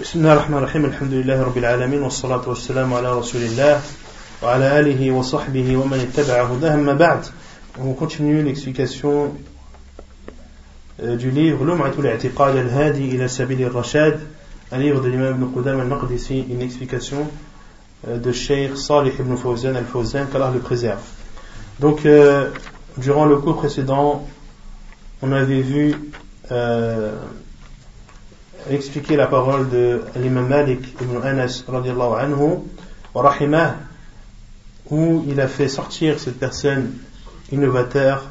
بسم الله الرحمن الرحيم الحمد لله رب العالمين والصلاة والسلام على رسول الله وعلى آله وصحبه ومن اتبع هداه أما بعد On continue l'explication du livre Lum'atul I'tiqad al-Hadi ila Sabil al-Rashad un livre de l'imam Ibn Qudam al-Maqdisi une explication de Sheikh Salih ibn Fawzan al-Fawzan qu'Allah le préserve donc euh, durant le cours précédent on avait vu euh, expliquer la parole de l'imam Malik ibn Anas anhu, où il a fait sortir cette personne innovateur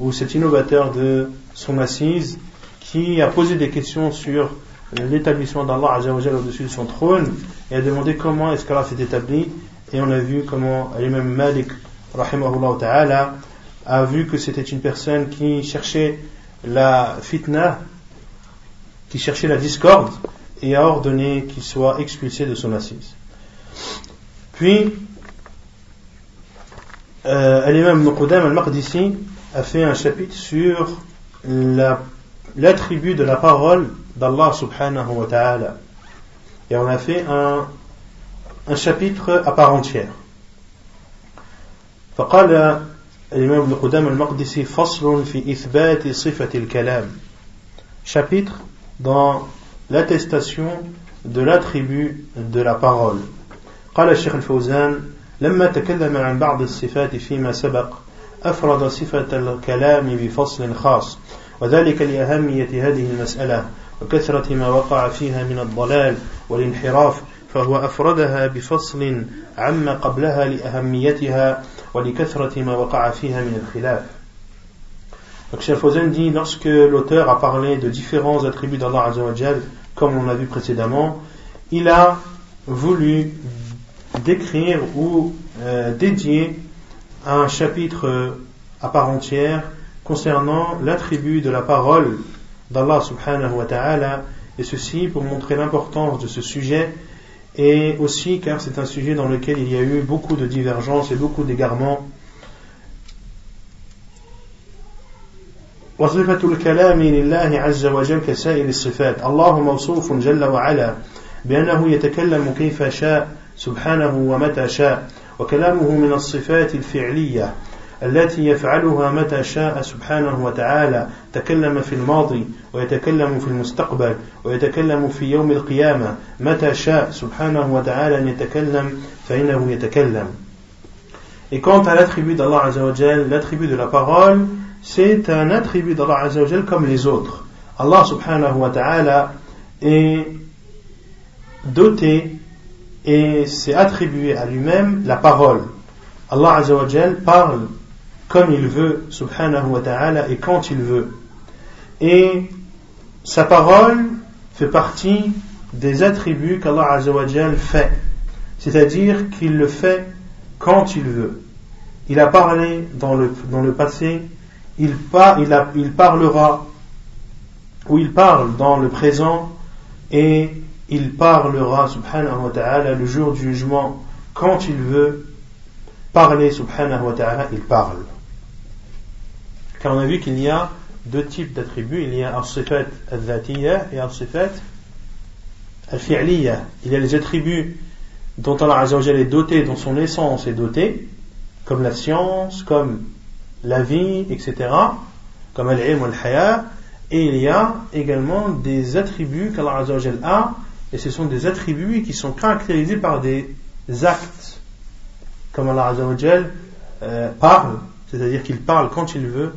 ou cet innovateur de son assise qui a posé des questions sur l'établissement d'Allah au-dessus de son trône et a demandé comment est-ce qu'Allah s'est établi et on a vu comment l'imam Malik ta'ala a vu que c'était une personne qui cherchait la fitna qui cherchait la discorde et a ordonné qu'il soit expulsé de son assise. Puis, euh, l'imam Nuqudam al-Maqdisi a fait un chapitre sur l'attribut de la parole d'Allah subhanahu wa ta'ala. Et on a fait un, un chapitre à part entière. فقال الإمام ابن قدام المقدسي فصل في إثبات صفة الكلام chapitre dans l'attestation de l'attribut de la parole. قال الشيخ الفوزان لما تكلم عن بعض الصفات فيما سبق أفرد صفة الكلام بفصل خاص وذلك لأهمية هذه المسألة وكثرة ما وقع فيها من الضلال والانحراف فهو أفردها بفصل عما قبلها لأهميتها ولكثرة ما وقع فيها من الخلاف Donc Cheikh dit lorsque l'auteur a parlé de différents attributs d'Allah Azzawajal, comme on l'a vu précédemment, il a voulu décrire ou euh, dédier un chapitre à part entière concernant l'attribut de la parole d'Allah subhanahu wa ta'ala et ceci pour montrer l'importance de ce sujet et aussi car c'est un sujet dans lequel il y a eu beaucoup de divergences et beaucoup d'égarements وصفة الكلام لله عز وجل كسائر الصفات. الله موصوف جل وعلا بأنه يتكلم كيف شاء سبحانه ومتى شاء. وكلامه من الصفات الفعلية التي يفعلها متى شاء سبحانه وتعالى. تكلم في الماضي ويتكلم في المستقبل ويتكلم في يوم القيامة. متى شاء سبحانه وتعالى أن يتكلم فإنه يتكلم. Et quant à l'attribut d'Allah l'attribut de la parole, c'est un attribut d'Allah Azzawajal comme les autres. Allah subhanahu wa ta'ala est doté et s'est attribué à lui-même la parole. Allah Azzawajal parle comme il veut, subhanahu wa ta'ala, et quand il veut. Et sa parole fait partie des attributs qu'Allah Azzawajal fait. C'est-à-dire qu'il le fait quand il veut. Il a parlé dans le, dans le passé, il, il, parlera, ou il parle dans le présent, et il parlera, subhanahu wa ta'ala, le jour du jugement, quand il veut parler, subhanahu wa ta'ala, il parle. Car on a vu qu'il y a deux types d'attributs, il y a al-sifat al-dhatiyya et al-sifat al-fi'liyya. Il y a les attributs dont Allah est doté, dont son essence est dotée, comme la science, comme la vie, etc., comme al-ilm al-haya, et il y a également des attributs qu'Allah a, et ce sont des attributs qui sont caractérisés par des actes, comme Allah euh, parle, c'est-à-dire qu'il parle quand il veut,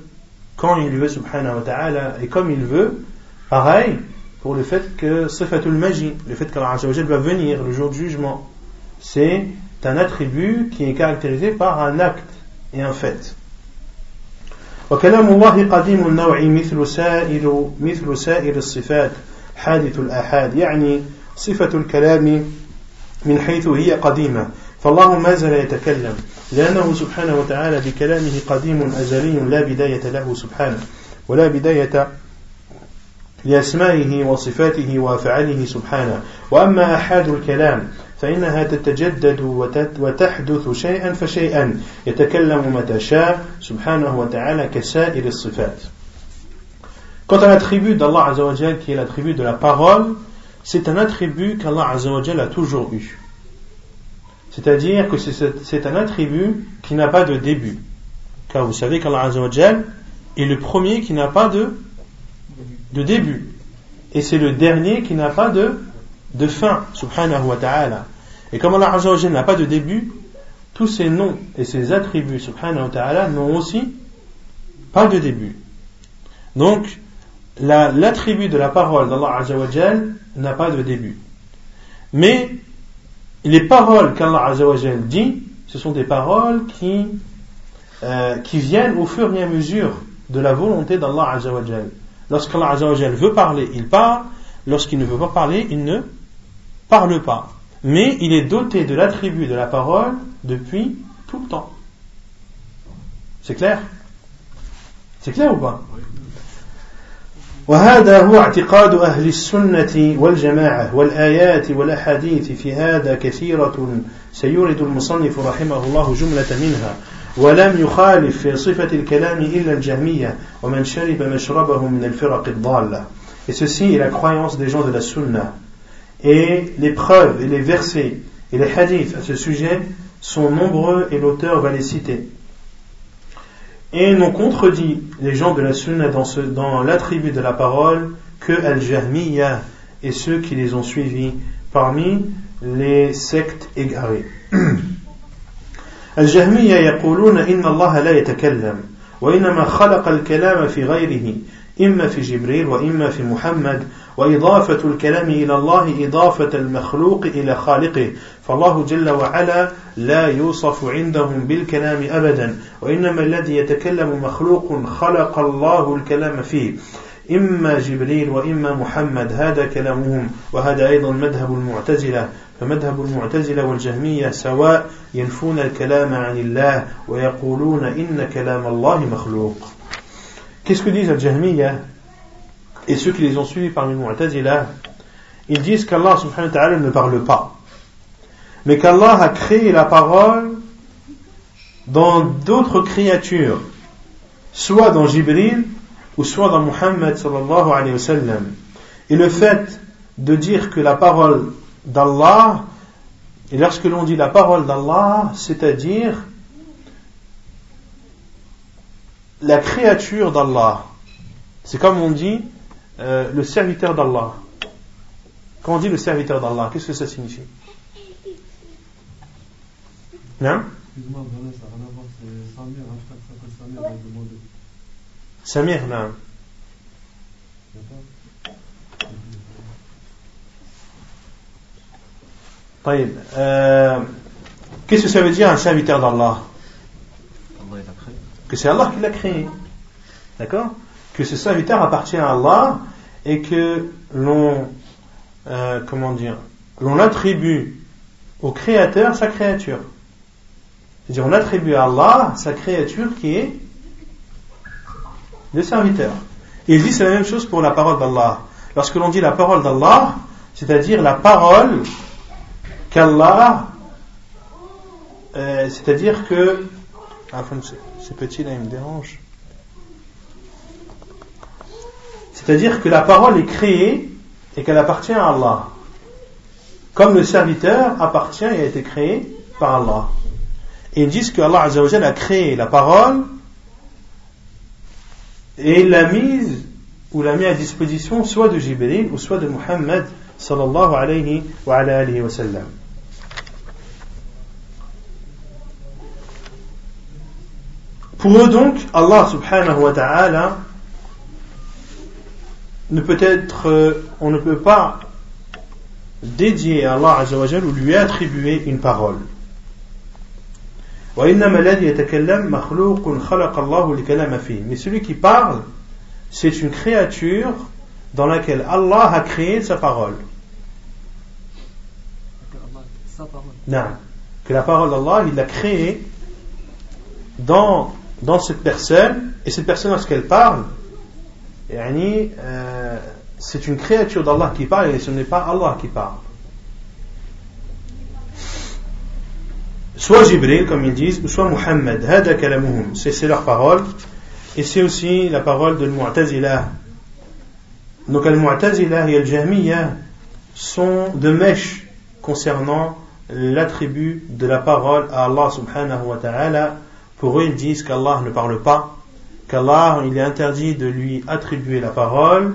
quand il veut, subhanahu wa ta'ala, et comme il veut, pareil pour le fait que sifatul maji, le fait qu'Allah va venir le jour du jugement, c'est un attribut qui est caractérisé par un acte et un fait. وكلام الله قديم النوع مثل سائر مثل سائر الصفات حادث الآحاد يعني صفة الكلام من حيث هي قديمة. فالله ما زال يتكلم لأنه سبحانه وتعالى بكلامه قديم أزلي لا بداية له سبحانه ولا بداية لأسمائه وصفاته وأفعاله سبحانه. وأما أحاد الكلام فإنها تتجدد وتحدث شيئا فشيئا يتكلم متى شاء سبحانه وتعالى كسائر الصفات Quant à l'attribut d'Allah Azzawajal qui est l'attribut de la parole, c'est un attribut qu'Allah Azzawajal a toujours eu. C'est-à-dire que c'est un attribut qui n'a pas de début. Car vous savez qu'Allah Azzawajal est le premier qui n'a pas de, de début. Et c'est le dernier qui n'a pas de, de fin, subhanahu wa ta'ala. Et comme Allah Azzawajal n'a pas de début, tous ces noms et ces attributs, subhanahu wa ta'ala, n'ont aussi pas de début. Donc, l'attribut de la parole d'Allah Azzawajal n'a pas de début. Mais les paroles qu'Allah Azzawajal dit, ce sont des paroles qui, euh, qui viennent au fur et à mesure de la volonté d'Allah Azzawajal. Lorsqu'Allah Azzawajal veut parler, il parle. Lorsqu'il ne veut pas parler, il ne parle pas. Mais il est doté de l'attribut de la parole depuis tout le temps. C'est clair C'est clair ou pas وهذا هو اعتقاد أهل السنة والجماعة والآيات والأحاديث في هذا كثيرة سيورد المصنف رحمه الله جملة منها ولم يخالف في صفة الكلام إلا الجهمية ومن شرب مشربه من الفرق الضالة Et ceci est la croyance des gens de la Sunna. Et les preuves et les versets et les hadiths à ce sujet sont nombreux et l'auteur va les citer. et n'ont contredit les gens de la Sunna dans, ce, dans l'attribut de la parole que Al-Jahmiya et ceux qui les ont suivis parmi les sectes égarées. الجهمية يقولون إن الله لا يتكلم وإنما خلق الكلام في غيره إما في جبريل وإما في محمد وإضافة الكلام إلى الله إضافة المخلوق إلى خالقه. فالله جل وعلا لا يوصف عندهم بالكلام أبدا وإنما الذي يتكلم مخلوق خلق الله الكلام فيه. إما جبريل وإما محمد هذا كلامهم. وهذا أيضا مذهب المعتزلة. فمذهب المعتزلة والجهمية سواء ينفون الكلام عن الله ويقولون إن كلام الله مخلوق. Qu'est-ce que disent et ceux qui les ont suivis parmi Mu'tazila Ils disent qu'Allah subhanahu wa ta'ala ne parle pas. Mais qu'Allah a créé la parole dans d'autres créatures, soit dans Jibril ou soit dans Muhammad sallallahu alayhi wa sallam. Et le fait de dire que la parole d'Allah, et lorsque l'on dit la parole d'Allah, c'est-à-dire la créature d'Allah. C'est comme on dit euh, le serviteur d'Allah. Quand on dit le serviteur d'Allah, qu'est-ce que ça signifie? Non Samir, non. Euh, qu'est-ce que ça veut dire un serviteur d'Allah? Que c'est Allah qui l'a créé. D'accord? Que ce serviteur appartient à Allah et que l'on, euh, comment dire, l'on attribue au créateur sa créature. C'est-à-dire, on attribue à Allah sa créature qui est le serviteur. Et il dit c'est la même chose pour la parole d'Allah. Lorsque l'on dit la parole d'Allah, c'est-à-dire la parole qu'Allah, euh, c'est-à-dire que ah, c'est petit là, il me dérange. C'est-à-dire que la parole est créée et qu'elle appartient à Allah. Comme le serviteur appartient et a été créé par Allah. Et ils disent que Allah a créé la parole et l'a mise ou l'a mis à disposition soit de Jibril ou soit de Muhammad sallallahu alayhi wa. Pour eux donc, Allah subhanahu wa ta'ala ne peut être, euh, on ne peut pas dédier à Allah azawajal ou lui attribuer une parole. Mais celui qui parle, c'est une créature dans laquelle Allah a créé sa parole. Non. Que la parole d'Allah, il l'a créée dans dans cette personne, et cette personne lorsqu'elle parle, euh, c'est une créature d'Allah qui parle et ce n'est pas Allah qui parle. Soit Jibril, comme ils disent, ou soit Muhammad, c'est leur parole, et c'est aussi la parole de Mu'tazila. Donc Al-Mu'tazila et Al-Jahmiya, sont de mèche concernant l'attribut de la parole à Allah subhanahu wa ta'ala. Pour eux, ils disent qu'Allah ne parle pas, qu'Allah, il est interdit de lui attribuer la parole,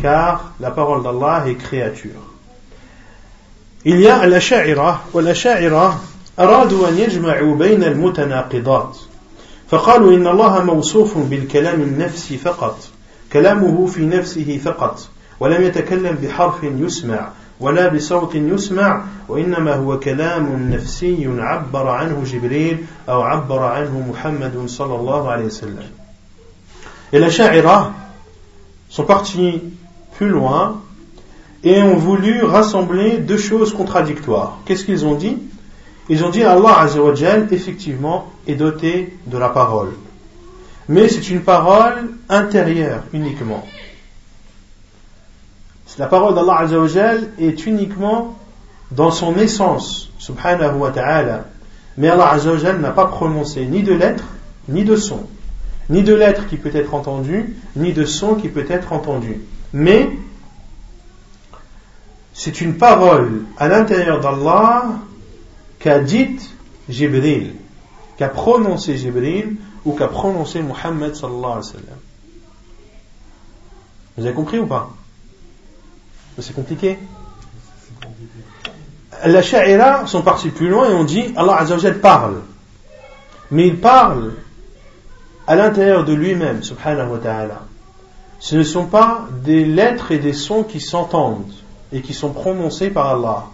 car la parole d'Allah est créature. Il y a l'asha'ira, wa l'asha'ira أرادوا أن يجمعوا بين المتناقضات فقالوا إن الله موصوف بالكلام النفسي فقط كلامه في نفسه فقط ولم يتكلم بحرف يسمع ولا بصوت يسمع وإنما هو كلام نفسي عبر عنه جبريل أو عبر عنه محمد صلى الله عليه وسلم et la Sha'ira sont partis plus loin et ont voulu rassembler deux choses contradictoires. Qu'est-ce qu'ils ont dit? Ils ont dit Allah Azzawajal, effectivement, est doté de la parole. Mais c'est une parole intérieure uniquement. La parole d'Allah Azzawajal est uniquement dans son essence, subhanahu wa ta'ala. Mais Allah Azzawajal n'a pas prononcé ni de lettres, ni de son. Ni de lettres qui peut être entendu, ni de son qui peut être entendu. Mais c'est une parole à l'intérieur d'Allah qu'a dit Jibril, qu'a prononcé Jibril ou qu'a prononcé Muhammad sallallahu alayhi wa sallam. Vous avez compris ou pas? C'est compliqué. La Sha'ira sont partis plus loin et ont dit Allah Azzawajal parle. Mais il parle à l'intérieur de lui-même, subhanahu wa ta'ala. Ce ne sont pas des lettres et des sons qui s'entendent et qui sont prononcés par Allah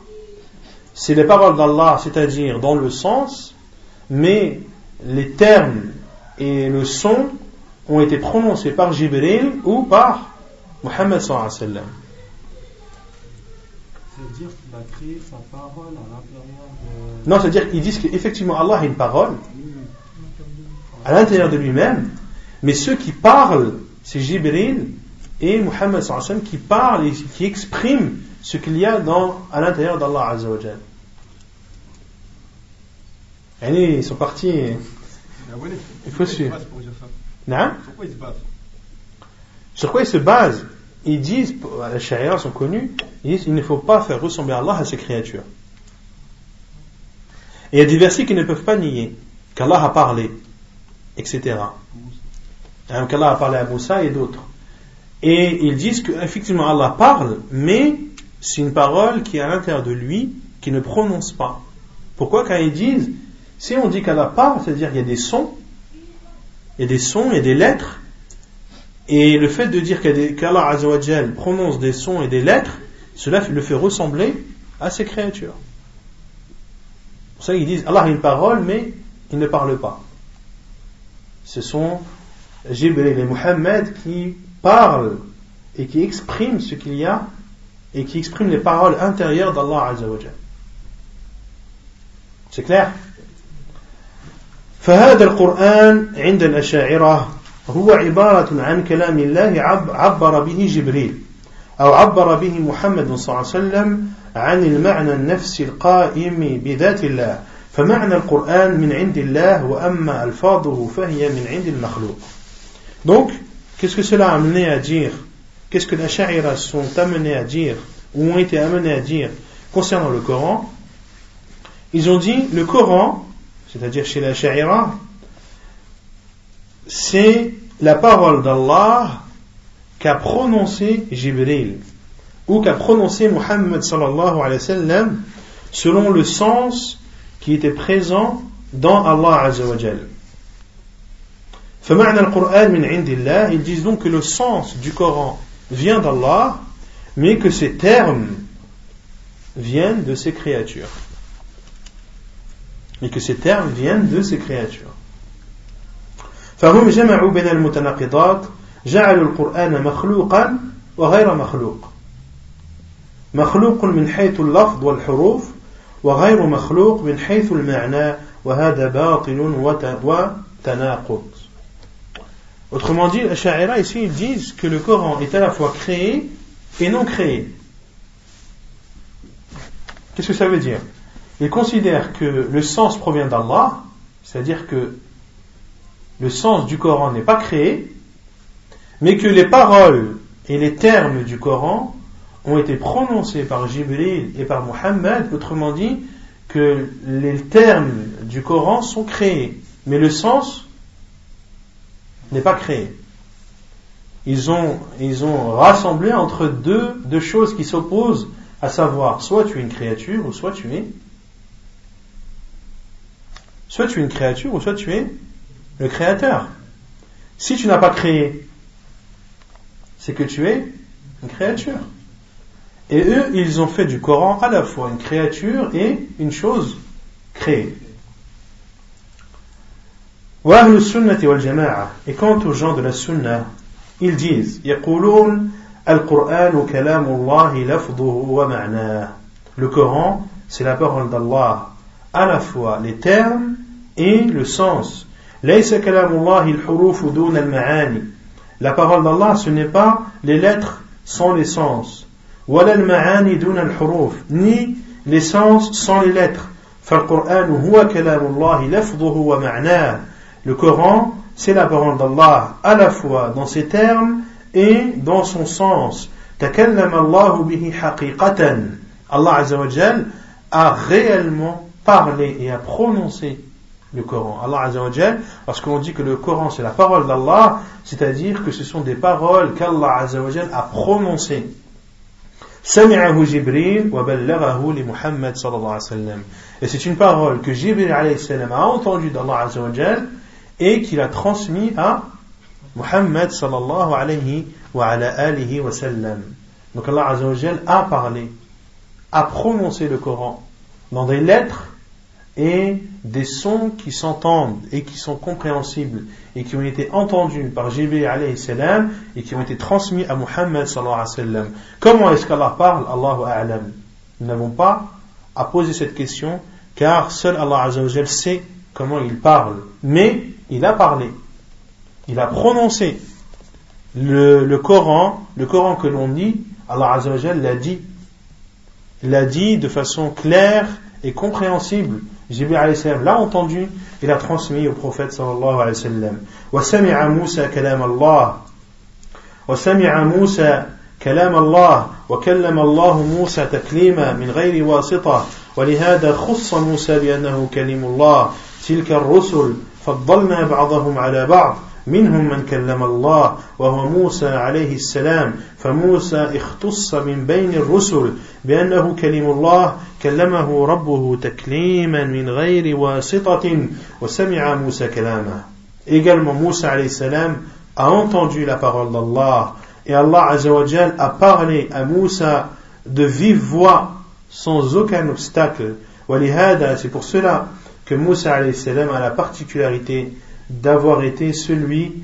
c'est les paroles d'Allah, c'est-à-dire dans le sens, mais les termes et le son ont été prononcés par Jibril ou par Muhammad sallallahu alayhi wa sallam. C'est-à-dire qu'il a créé sa parole à l'intérieur de... Non, c'est-à-dire qu'ils disent qu'effectivement Allah a une parole à l'intérieur de lui-même, mais ceux qui parlent, c'est Jibril et Muhammad sallam qui parlent et qui expriment ce qu'il y a dans, à l'intérieur d'Allah Azza wa Allez, ils sont partis. Il faut suivre. Sur quoi ils se basent? Sur quoi ils se basent? Ils disent, les sharia sont connus, ils disent il ne faut pas faire ressembler Allah à ses créatures. Et il y a des versets qui ne peuvent pas nier qu'Allah a parlé, etc. Hein, Qu'Allah a parlé à Moussa et d'autres. Et ils disent qu'effectivement Allah parle, mais c'est une parole qui est à l'intérieur de lui, qui ne prononce pas. Pourquoi? Quand ils disent, si on dit qu'Allah parle, c'est-à-dire qu'il y a des sons, il y a des sons et des lettres, et le fait de dire qu'Allah Azzawajal prononce des sons et des lettres, cela le fait ressembler à ses créatures. C'est pour ça qu'ils disent Allah a une parole, mais il ne parle pas Ce sont Jibril et Muhammad qui parlent et qui expriment ce qu'il y a et qui exprime les paroles intérieures d'Allah Azzawajal. C'est clair فهذا القرآن عند الأشاعرة هو عبارة عن كلام الله عبر به جبريل أو عبر به محمد صلى الله عليه وسلم عن المعنى النفسي القائم بذات الله فمعنى القرآن من عند الله وأما ألفاظه فهي من عند المخلوق Donc, qu'est-ce que cela a amené à dire qu'est-ce que les Ash'ariras sont amenés à dire, ou ont été amenés à dire concernant le Coran Ils ont dit, le Coran, c'est-à-dire chez les Ash'ariras, c'est la parole d'Allah qu'a prononcé Jibril, ou qu'a prononcé Muhammad sallallahu alayhi wa sallam, selon le sens qui était présent dans Allah azza wa jal. Ils disent donc que le sens du Coran vient d'Allah, mais que ces termes viennent de ses créatures. Mais que ces termes viennent de ces créatures. فهم جمعوا بين المتناقضات جعلوا القرآن مخلوقا وغير مخلوق مخلوق من حيث اللفظ والحروف وغير مخلوق من حيث المعنى وهذا باطل وتناقض Autrement dit, les Sha'ira ici ils disent que le Coran est à la fois créé et non créé. Qu'est-ce que ça veut dire Ils considèrent que le sens provient d'Allah, c'est-à-dire que le sens du Coran n'est pas créé, mais que les paroles et les termes du Coran ont été prononcés par Jibril et par Muhammad, autrement dit, que les termes du Coran sont créés, mais le sens n'est pas créé. Ils ont, ils ont rassemblé entre deux, deux choses qui s'opposent, à savoir, soit tu es une créature, ou soit tu es soit tu es une créature, ou soit tu es le créateur. Si tu n'as pas créé, c'est que tu es une créature. Et eux, ils ont fait du Coran à la fois une créature et une chose créée. Et quant aux gens de la Sunna, ils disent Le Coran, c'est la parole d'Allah, à la fois les termes et le sens. La parole d'Allah, ce n'est pas les lettres sans les sens ni les sens sans les lettres le Coran c'est la parole d'Allah à la fois dans ses termes et dans son sens Allah Azzawajal a réellement parlé et a prononcé le Coran. Allah Azzawajal, parce qu'on dit que le Coran c'est la parole d'Allah, c'est-à-dire que ce sont des paroles qu'Allah a prononcées. Jibril wa Muhammad sallallahu alayhi wa sallam. Et c'est une parole que Jibril alayhi a entendue d'Allah azza wa et qu'il a transmise à Muhammad sallallahu alayhi wa ala alihi wa sallam. Donc Allah azza a parlé, a prononcé le Coran dans des lettres et des sons qui s'entendent et qui sont compréhensibles et qui ont été entendus par Jibril et qui ont été transmis à Muhammad sallallahu. Comment est-ce qu'Allah parle? Allahu a'lam. Nous n'avons pas à poser cette question car seul Allah azza wa sait comment il parle. Mais il a parlé. Il a prononcé. Le, Coran, le Coran que l'on lit, Allah azza wa l'a dit. L'a dit de façon claire et compréhensible. Jibril alayhi salam l'a entendu et l'a transmis au prophète sallallahu alayhi wa sallam. وسمع موسى كلام الله وسمع موسى كلام الله وكلم الله موسى تكليما من غير واسطة ولهذا خص موسى بأنه كلم الله تلك الرسل فضلنا بعضهم على بعض منهم من كلم الله وهو موسى عليه السلام فموسى اختص من بين الرسل بأنه كلم الله كلمه ربه تكليما من غير واسطة وسمع موسى كلامه Également Moussa alayhi salam a entendu la parole d'Allah et Allah azawajal a parlé à Moussa de vive voix sans aucun obstacle. C'est pour cela que Moussa alayhi salam a la particularité d'avoir été celui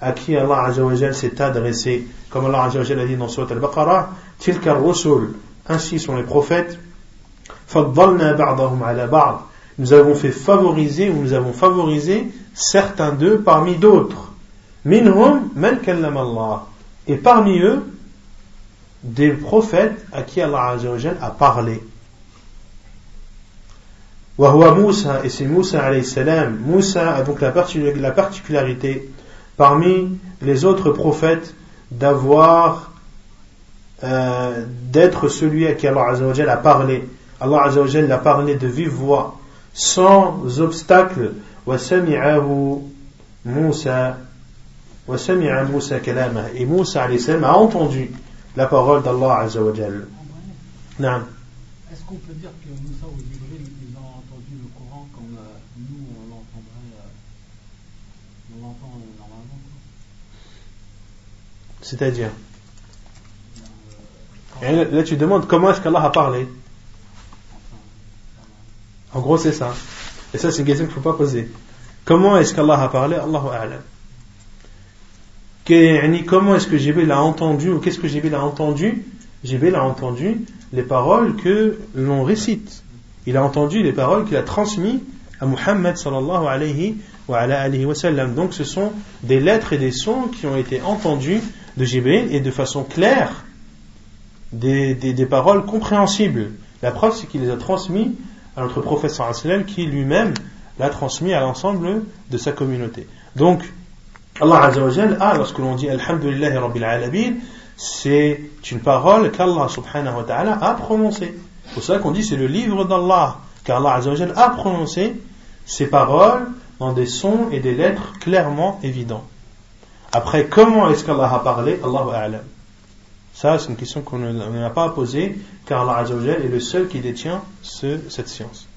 à qui Allah Azzawajal s'est adressé, comme Allah Azzawajal a dit dans Surat al-Baqarah, Tilka rusul ainsi sont les prophètes, nous avons fait favoriser ou nous avons favorisé certains d'eux parmi d'autres. Et parmi eux, des prophètes à qui Allah a parlé. Moussa, et c'est Moussa alayhi salam. Moussa a donc la particularité parmi les autres prophètes d'avoir euh, d'être celui à qui Allah a parlé. Allah Azzawajal a parlé de vive voix, sans obstacle. وسمعه موسى وسمع موسى كلامه et Moussa alayhi salam a entendu la parole d'Allah Azzawajal. Est-ce qu'on peut dire que Moussa ou Jibril ils ont entendu le Coran comme euh, nous on l'entendrait euh, on l'entend euh, normalement C'est-à-dire et là, tu demandes comment est-ce qu'Allah a parlé. En gros, c'est ça. Et ça, c'est une question qu'il ne faut pas poser. Comment est-ce qu'Allah a parlé? Allahu A'lam. Comment est-ce que Jibril a entendu, ou qu'est-ce que Jibril a entendu? Jibril a entendu les paroles que l'on récite. Il a entendu les paroles qu'il a transmises à Muhammad sallallahu alayhi wa, alayhi wa sallam. Donc ce sont des lettres et des sons qui ont été entendus de Jibril et de façon claire des, paroles compréhensibles. La preuve, c'est qu'il les a transmis à notre sallam qui lui-même l'a transmis à l'ensemble de sa communauté. Donc, Allah Azza wa a, lorsque l'on dit Alhamdulillah Rabbil Alamin, c'est une parole qu'Allah subhanahu wa ta'ala a prononcée. C'est pour ça qu'on dit c'est le livre d'Allah, car Allah a prononcé ces paroles dans des sons et des lettres clairement évidents. Après, comment est-ce qu'Allah a parlé? Allahu A'lam. Ça, c'est une question qu'on n'a pas à poser, car Allah est le seul qui détient ce, cette science.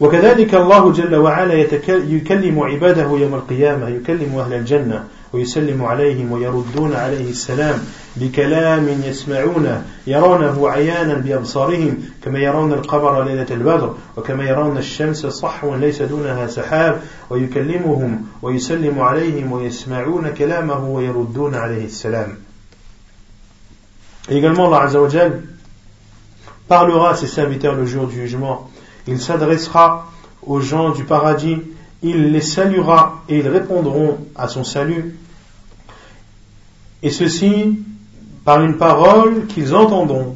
وكذلك الله جل وعلا يكلم عباده يوم القيامة يكلم أهل الجنة ويسلم عليهم ويردون عليه السلام بكلام يسمعونه يرونه عيانا بأبصارهم كما يرون القمر ليلة البدر وكما يرون الشمس صحوا ليس دونها سحاب ويكلمهم ويسلم عليهم ويسمعون كلامه ويردون عليه السلام. Également Allah Azza wa parlera à ses serviteurs le jour du jugement. Il s'adressera aux gens du paradis, il les saluera et ils répondront à son salut. Et ceci par une parole qu'ils entendront.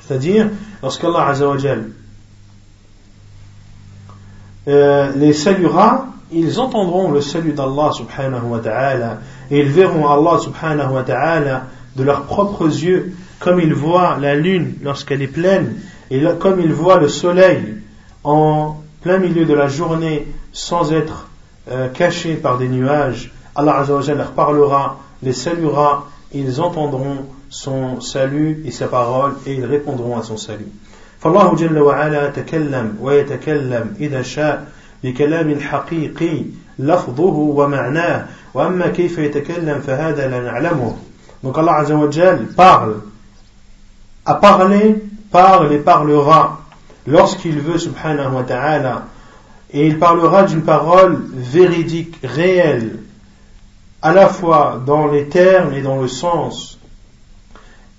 C'est-à-dire, lorsqu'Allah Azzawajal euh, les saluera, ils entendront le salut d'Allah subhanahu wa ta'ala et ils verront Allah subhanahu wa ta'ala de leurs propres yeux comme ils voient la lune lorsqu'elle est pleine et comme ils voient le soleil en plein milieu de la journée sans être euh, caché par des nuages, Allah Azzawajal leur parlera, les saluera, ils entendront son salut et sa parole et ils répondront à son salut. فالله جل وعلا تكلم ويتكلم إذا شاء بكلام حقيقي لفظه ومعناه وأما كيف يتكلم فهذا لا نعلمه Donc Allah Azzawajal parle, a parlé parle et parlera lorsqu'il veut, subhanahu wa ta'ala, et il parlera d'une parole véridique, réelle, à la fois dans les termes et dans le sens.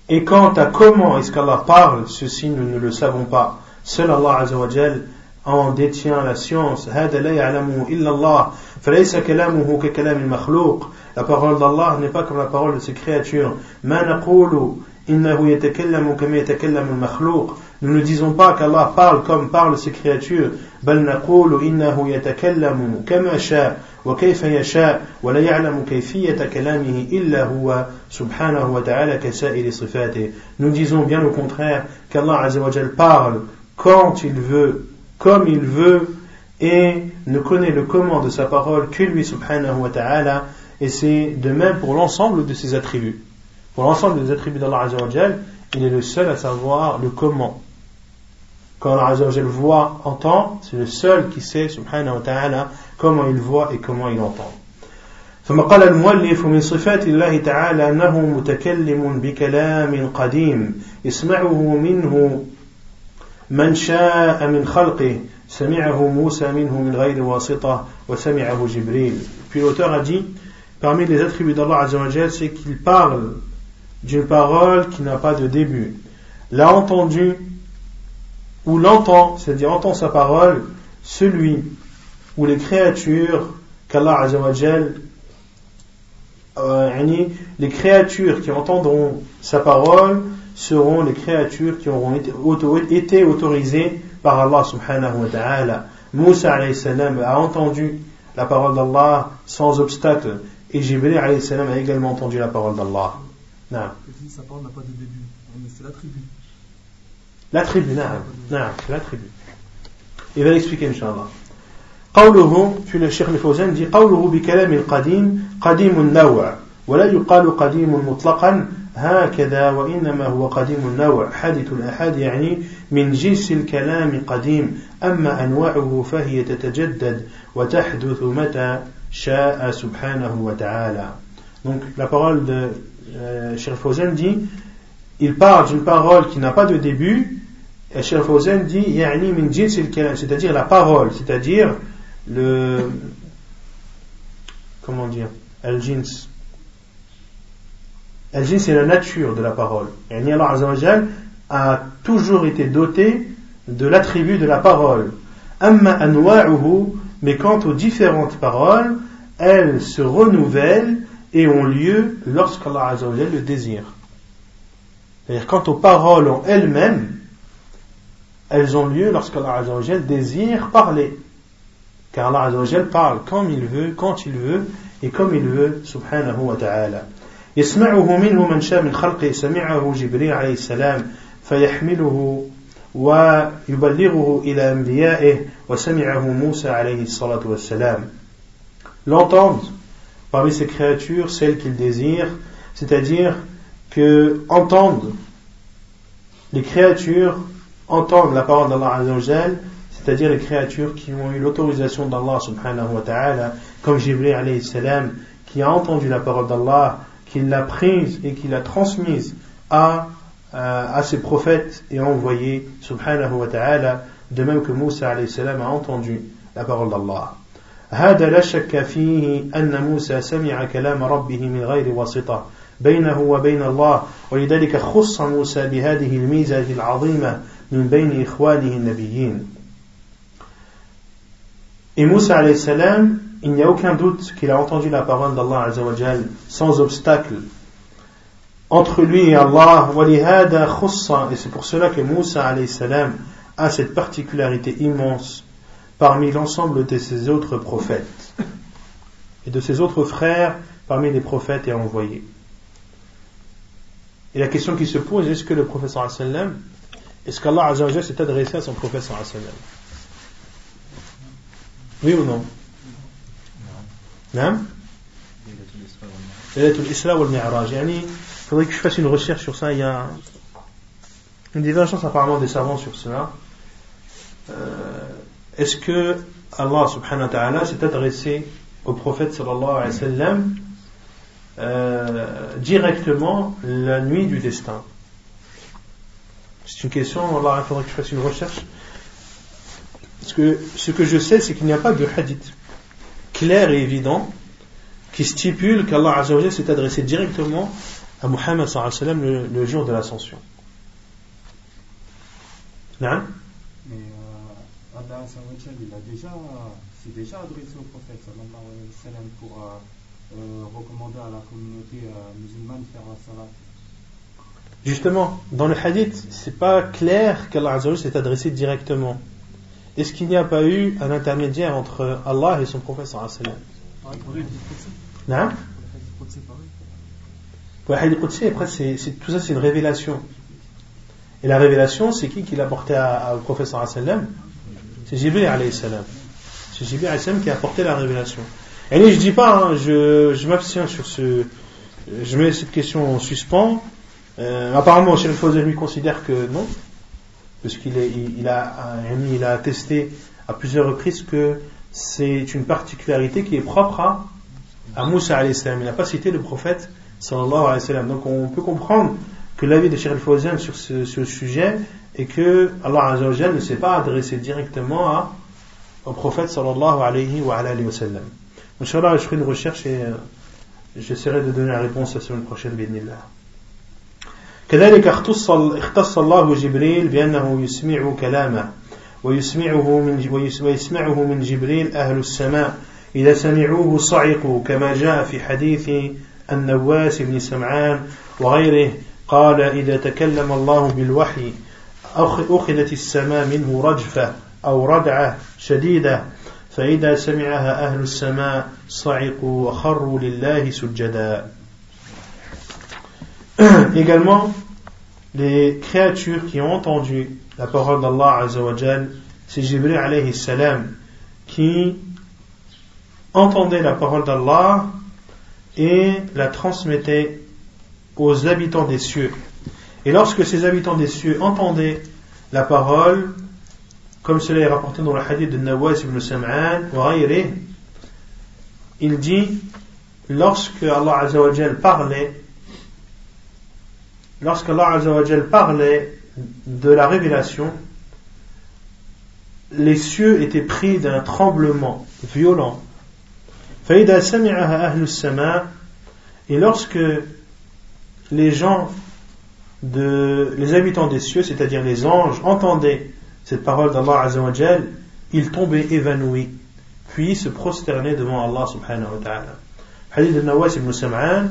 Et quant à comment est-ce qu'Allah parle, ceci nous ne le savons pas. Seul Allah Azzawajal en détient la science. La parole d'Allah n'est pas comme la parole de ses créatures. Nous ne disons pas qu'Allah parle comme parlent ses créatures. بل نقول إنه يتكلم كما شاء وكيف يشاء ولا يعلم كيفية كلامه إلا هو سبحانه وتعالى كسائر صفاته. Nous disons bien au contraire qu'Allah Azzawajal parle quand il veut, comme il veut, et ne connaît le comment de sa parole que lui subhanahu wa ta'ala, et c'est de même pour l'ensemble de ses attributs. Pour l'ensemble des attributs d'Allah Azzawajal, il est le seul à savoir le comment. Quand Allah Azzawajal voit, entend, c'est le seul qui sait, subhanahu wa ta'ala, comment il voit et comment il entend. ثم قال المؤلف من صفات الله تعالى أنه متكلم بكلام قديم يسمعه منه من شاء من خلقه سمعه موسى منه من غير واسطة وسمعه جبريل Puis l'auteur a dit, parmi les attributs d'Allah Azzawajal, c'est qu'il parle d'une parole qui n'a pas de début. L'a entendu ou l'entend, c'est-à-dire entend sa parole, celui ou les créatures qu'Allah Azzawajal, euh, les créatures qui entendront sa parole seront les créatures qui auront été, autorisées par Allah subhanahu wa ta'ala. Moussa alayhi a entendu la parole d'Allah sans obstacle et Jibril a également entendu la parole d'Allah. Sa parole n'a pas de début, c'est. L'attribut نعم نعم c'est l'attribut il va l'expliquer inshallah قوله في الشيخ الفوزان دي قوله بكلام القديم قديم النوع ولا يقال قديم مطلقا هكذا وإنما هو قديم النوع حادث الأحاد يعني من جنس الكلام قديم أما أنواعه فهي تتجدد وتحدث متى شاء سبحانه وتعالى. Donc la parole de euh, Fawzan dit il parle d'une parole qui n'a pas de début, Cheikh Fawzan dit c'est-à-dire la parole, c'est-à-dire le comment dire al-jins. Al-jins c'est la nature de la parole. Yani Allah Azzawajal a toujours été doté de l'attribut de la parole. Amma anwa'uhu, mais quant aux différentes paroles, elles se renouvellent et ont lieu lorsqu'Allah Azzawajal le désire. C'est-à-dire, quant aux paroles en elles-mêmes, elles ont lieu lorsqu'Allah Azzawajal désire parler. Car Allah Azzawajal parle comme il veut, quand il veut, et comme il veut subhanahu wa ta'ala يسمعه منه من شاء من خلقه سمعه جبريل عليه السلام فيحمله ويبلغه إلى أنبيائه وسمعه موسى عليه الصلاة والسلام l'entendent parmi ces créatures celles qu'il désire c'est-à-dire que entendent les créatures entendent la parole d'Allah Azzawajal c'est-à-dire les créatures qui ont eu l'autorisation d'Allah subhanahu wa ta'ala comme Jibril alayhi salam qui a entendu la parole d'Allah qu'il l'a prise et qu'il l'a transmise à, euh, à ses prophètes et envoyé, subhanahu wa ta'ala, de même que Moussa alayhi salam a entendu la parole d'Allah. هذا لا شك فيه أن موسى سمع كلام ربه من غير واسطة بينه وبين الله ولذلك خص موسى بهذه الميزة العظيمة من بين إخوانه النبيين Et Moussa alayhi salam il n'y a aucun doute qu'il a entendu la parole d'Allah Azzawajal sans obstacle entre lui et Allah et c'est pour cela que Moussa salam a cette particularité immense parmi l'ensemble de ses autres prophètes et de ses autres frères parmi les prophètes et envoyés. Et la question qui se pose, est-ce que le prophète sallam, est-ce qu'Allah s'est adressé à son prophète sallam? Oui ou non? Non. l'Isra ou le Il faudrait que je fasse une recherche sur ça. Il y a une divergence apparemment des savants sur cela. Euh, est-ce que Allah subhanahu wa ta'ala s'est adressé au prophète sallallahu alayhi wasallam euh, directement la nuit du destin? C'est une question Allah il faudrait que je fasse une recherche parce que ce que je sais c'est qu'il n'y a pas de hadith clair et évident qui stipule qu'Allah s'est adressé directement à Muhammad sallam le, le jour de l'ascension. Non Mais euh, Allah il a déjà, s'est déjà adressé au prophète sallam pour euh, euh, recommander à la communauté euh, musulmane de faire la salat. Justement, dans le hadith, c'est pas clair qu'Allah s'est adressé directement. Est-ce qu'il n'y a pas eu un intermédiaire entre Allah et son prophète Non Ouais, après, c'est, tout ça, c'est une révélation. Et la révélation, c'est qui qui l'a porté au prophète C'est Jibril alayhi salam. C'est Jibril alayhi salam qui a apporté la révélation. Et je dis pas, hein, je, je m'abstiens sur ce, je mets cette question en suspens. Euh, apparemment, Cheikh Fawzan lui considère que non, parce qu'il il, a, il a attesté à plusieurs reprises que c'est une particularité qui est propre à, à Moussa Il n'a pas cité le prophète sallallahu alayhi wa sallam. Donc on peut comprendre que l'avis de Cheikh al sur ce, ce, sujet est que Allah ne s'est pas adressé directement à, au prophète sallallahu alayhi wa, alayhi wa sallam. Je ferai une recherche et euh, j'essaierai de donner la réponse la semaine prochaine, bi'idnillah. كذلك اختص اختص الله جبريل بأنه يسمع كلامه ويسمعه من ويسمعه من جبريل أهل السماء. إذا سمعوه صعقوا كما جاء في حديث النواس بن سمعان وغيره قال إذا تكلم الله بالوحي أخذت السماء منه رجفة أو ردعة شديدة فإذا سمعها أهل السماء صعقوا وخروا لله سجدا. Également, les créatures qui ont entendu la parole d'Allah Azzawajal, c'est Jibril alayhi salam qui entendait la parole d'Allah et la transmettait aux habitants des cieux. Et lorsque ces habitants des cieux entendaient la parole, comme cela est rapporté dans le hadith de Nawas ibn Sam'an, il dit, lorsque Allah Azzawajal parlait, lorsque Allah parlait de la révélation, les cieux étaient pris d'un tremblement violent. Et lorsque les gens de, les habitants des cieux, c'est-à-dire les anges, entendaient cette parole d'Allah Azzawajal, ils tombaient évanouis, puis se prosternaient devant Allah subhanahu wa ta'ala. Hadith de Nawas ibn Sam'an,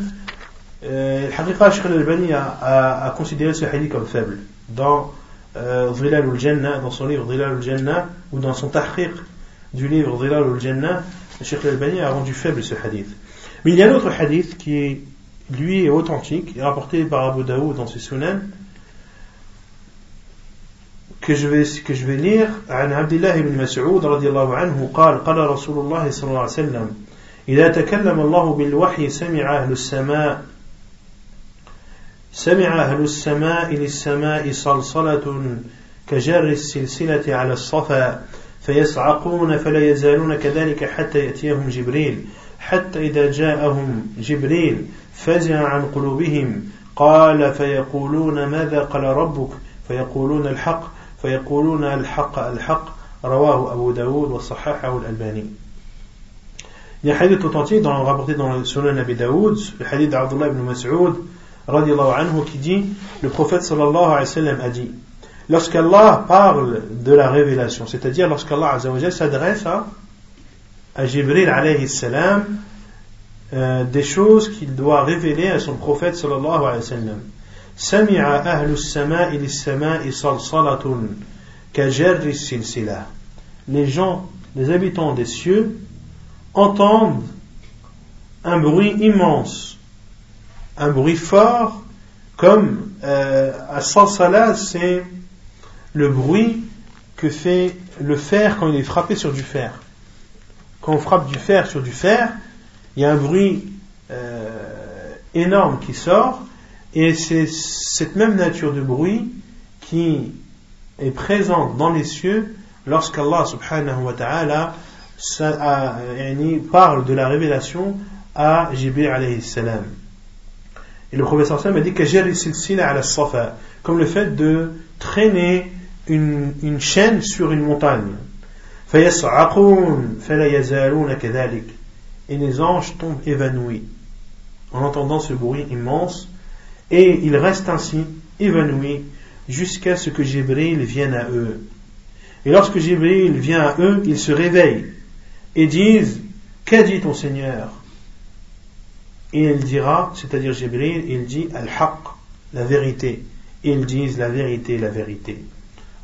euh, Sheikh al-Albani a, a, considéré ce hadith comme faible. Dans euh, al-Jannah, dans son livre Dhilal al-Jannah, ou dans son tahriq du livre Dhilal al-Jannah, le Sheikh al-Albani a rendu faible ce hadith. Mais il y a un autre hadith qui, lui, est authentique, est rapporté par Abu Daoud dans ses Sunan, que je vais, que je vais lire. عن عبد الله بن مسعود رضي الله عنه قال قال رسول الله صلى الله عليه وسلم إذا تكلم الله بالوحي سمع أهل السماء سمع أهل السماء للسماء صلصلة كجر السلسلة على الصفا فيصعقون فلا يزالون كذلك حتى يأتيهم جبريل. حتى إذا جاءهم جبريل فزع عن قلوبهم قال فيقولون ماذا قال ربك؟ فيقولون الحق. فيقولون الحق الحق. رواه أبو داود وصححه الألباني. Il y a un hadith authentique dans, rapporté dans le Sunan Abi Daoud, le hadith d'Abdullah ibn Mas'ud, anhu, qui dit, le prophète sallallahu alayhi wa sallam a dit, lorsqu'Allah parle de la révélation, c'est-à-dire lorsqu'Allah s'adresse à, à Jibril alayhi salam, euh, des choses qu'il doit révéler à son prophète sallallahu alayhi wa sallam. سمع أهل السماء للسماء صلصلة كجر السلسلة Les gens, les habitants des cieux entendent un bruit immense, un bruit fort, comme euh, à Salsala, c'est le bruit que fait le fer quand il est frappé sur du fer. Quand on frappe du fer sur du fer, il y a un bruit euh, énorme qui sort, et c'est cette même nature de bruit qui est présente dans les cieux lorsqu'Allah subhanahu wa ta'ala parle de la révélation à Jibril alayhi salam. Et le professeur Sam a dit comme le fait de traîner une, une chaîne sur une montagne. Et les anges tombent évanouis en entendant ce bruit immense et ils restent ainsi évanouis jusqu'à ce que Jibril vienne à eux. Et lorsque Jibril vient à eux, ils se réveillent et disent Qu'a dit ton Seigneur? Et il dira, c'est-à-dire Jibril, il dit Al-Haq, la vérité. Ils disent la vérité, la vérité.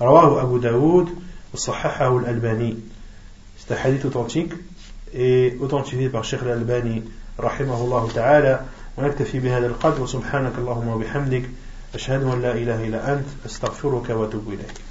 رواه Abu Daoud وصححه الألباني c'est un hadith authentique et authentifié par Sheikh al-Albani رحمه الله تعالى ونكتفي بهذا القدر وسبحانك اللهم وبحمدك أشهد أن لا إله إلا أنت أستغفرك وأتوب إليك